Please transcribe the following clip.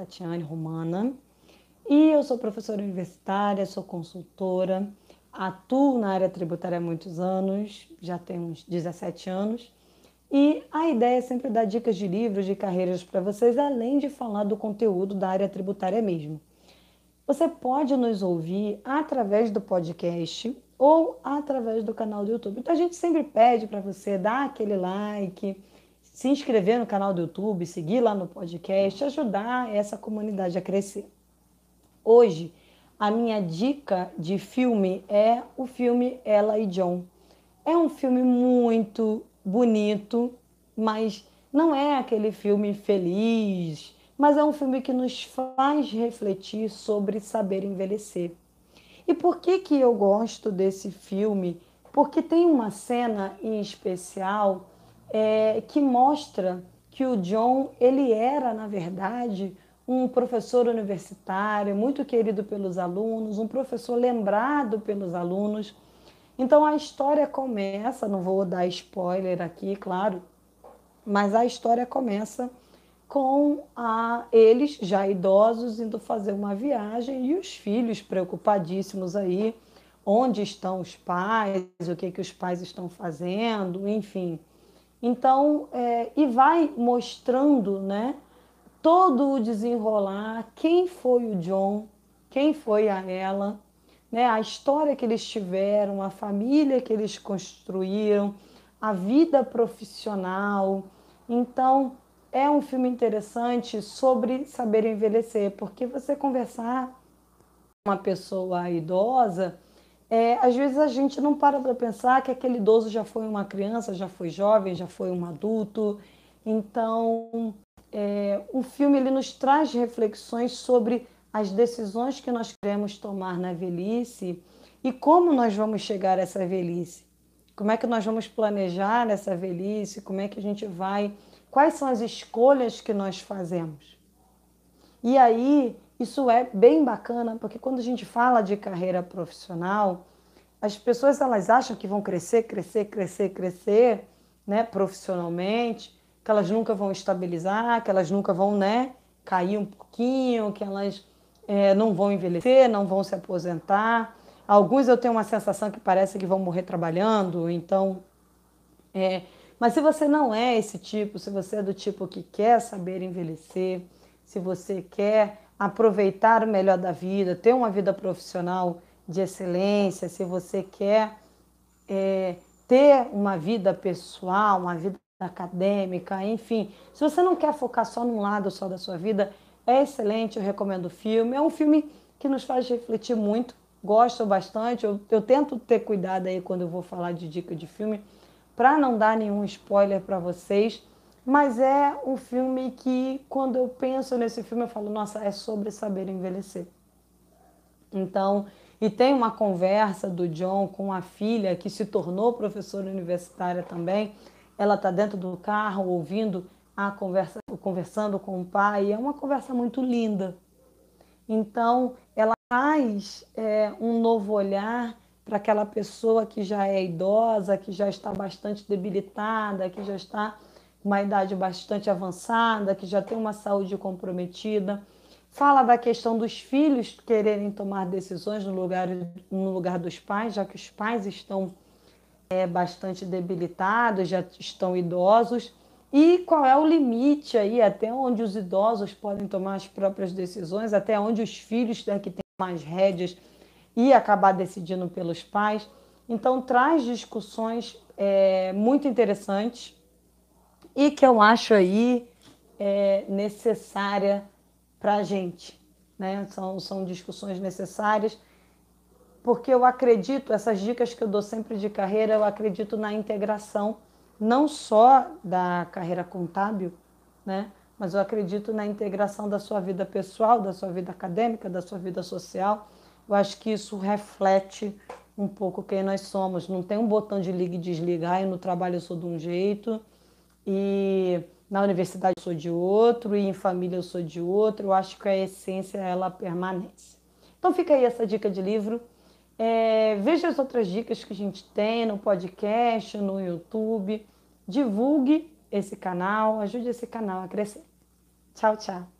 Tatiane Romana e eu sou professora universitária, sou consultora, atuo na área tributária há muitos anos, já tenho uns 17 anos. E a ideia é sempre dar dicas de livros, de carreiras para vocês, além de falar do conteúdo da área tributária mesmo. Você pode nos ouvir através do podcast ou através do canal do YouTube. Então a gente sempre pede para você dar aquele like, se inscrever no canal do YouTube, seguir lá no podcast, ajudar essa comunidade a crescer. Hoje, a minha dica de filme é o filme Ela e John. É um filme muito bonito, mas não é aquele filme feliz, mas é um filme que nos faz refletir sobre saber envelhecer. E por que que eu gosto desse filme? Porque tem uma cena em especial é, que mostra que o John ele era na verdade um professor universitário muito querido pelos alunos, um professor lembrado pelos alunos. Então a história começa, não vou dar spoiler aqui, claro, mas a história começa com a, eles já idosos indo fazer uma viagem e os filhos preocupadíssimos aí, onde estão os pais, o que que os pais estão fazendo, enfim. Então, é, e vai mostrando, né, todo o desenrolar, quem foi o John, quem foi a ela, né, a história que eles tiveram, a família que eles construíram, a vida profissional. Então, é um filme interessante sobre saber envelhecer, porque você conversar com uma pessoa idosa, é, às vezes a gente não para para pensar que aquele idoso já foi uma criança, já foi jovem, já foi um adulto. Então, é, o filme ele nos traz reflexões sobre as decisões que nós queremos tomar na velhice e como nós vamos chegar a essa velhice. Como é que nós vamos planejar essa velhice? Como é que a gente vai? Quais são as escolhas que nós fazemos? E aí isso é bem bacana, porque quando a gente fala de carreira profissional, as pessoas elas acham que vão crescer, crescer, crescer, crescer, né, profissionalmente, que elas nunca vão estabilizar, que elas nunca vão, né, cair um pouquinho, que elas é, não vão envelhecer, não vão se aposentar. Alguns eu tenho uma sensação que parece que vão morrer trabalhando, então. É, mas se você não é esse tipo, se você é do tipo que quer saber envelhecer, se você quer aproveitar o melhor da vida, ter uma vida profissional de excelência, se você quer é, ter uma vida pessoal, uma vida acadêmica, enfim, se você não quer focar só num lado só da sua vida, é excelente, eu recomendo o filme. É um filme que nos faz refletir muito, gosto bastante. Eu, eu tento ter cuidado aí quando eu vou falar de dica de filme, para não dar nenhum spoiler para vocês. Mas é um filme que, quando eu penso nesse filme, eu falo, nossa, é sobre saber envelhecer. Então, e tem uma conversa do John com a filha que se tornou professora universitária também. Ela está dentro do carro ouvindo a conversa, conversando com o pai. É uma conversa muito linda. Então, ela traz é, um novo olhar para aquela pessoa que já é idosa, que já está bastante debilitada, que já está uma idade bastante avançada, que já tem uma saúde comprometida. Fala da questão dos filhos quererem tomar decisões no lugar, no lugar dos pais, já que os pais estão é, bastante debilitados, já estão idosos. E qual é o limite aí, até onde os idosos podem tomar as próprias decisões, até onde os filhos têm que ter mais rédeas e acabar decidindo pelos pais. Então, traz discussões é, muito interessantes e que eu acho aí é, necessária para a gente. Né? São, são discussões necessárias, porque eu acredito, essas dicas que eu dou sempre de carreira, eu acredito na integração, não só da carreira contábil, né? mas eu acredito na integração da sua vida pessoal, da sua vida acadêmica, da sua vida social. Eu acho que isso reflete um pouco quem nós somos. Não tem um botão de liga e desligar, e no trabalho eu sou de um jeito, e na universidade eu sou de outro e em família eu sou de outro. Eu acho que a essência ela permanece. Então fica aí essa dica de livro. É, veja as outras dicas que a gente tem no podcast, no YouTube. Divulgue esse canal, ajude esse canal a crescer. Tchau, tchau.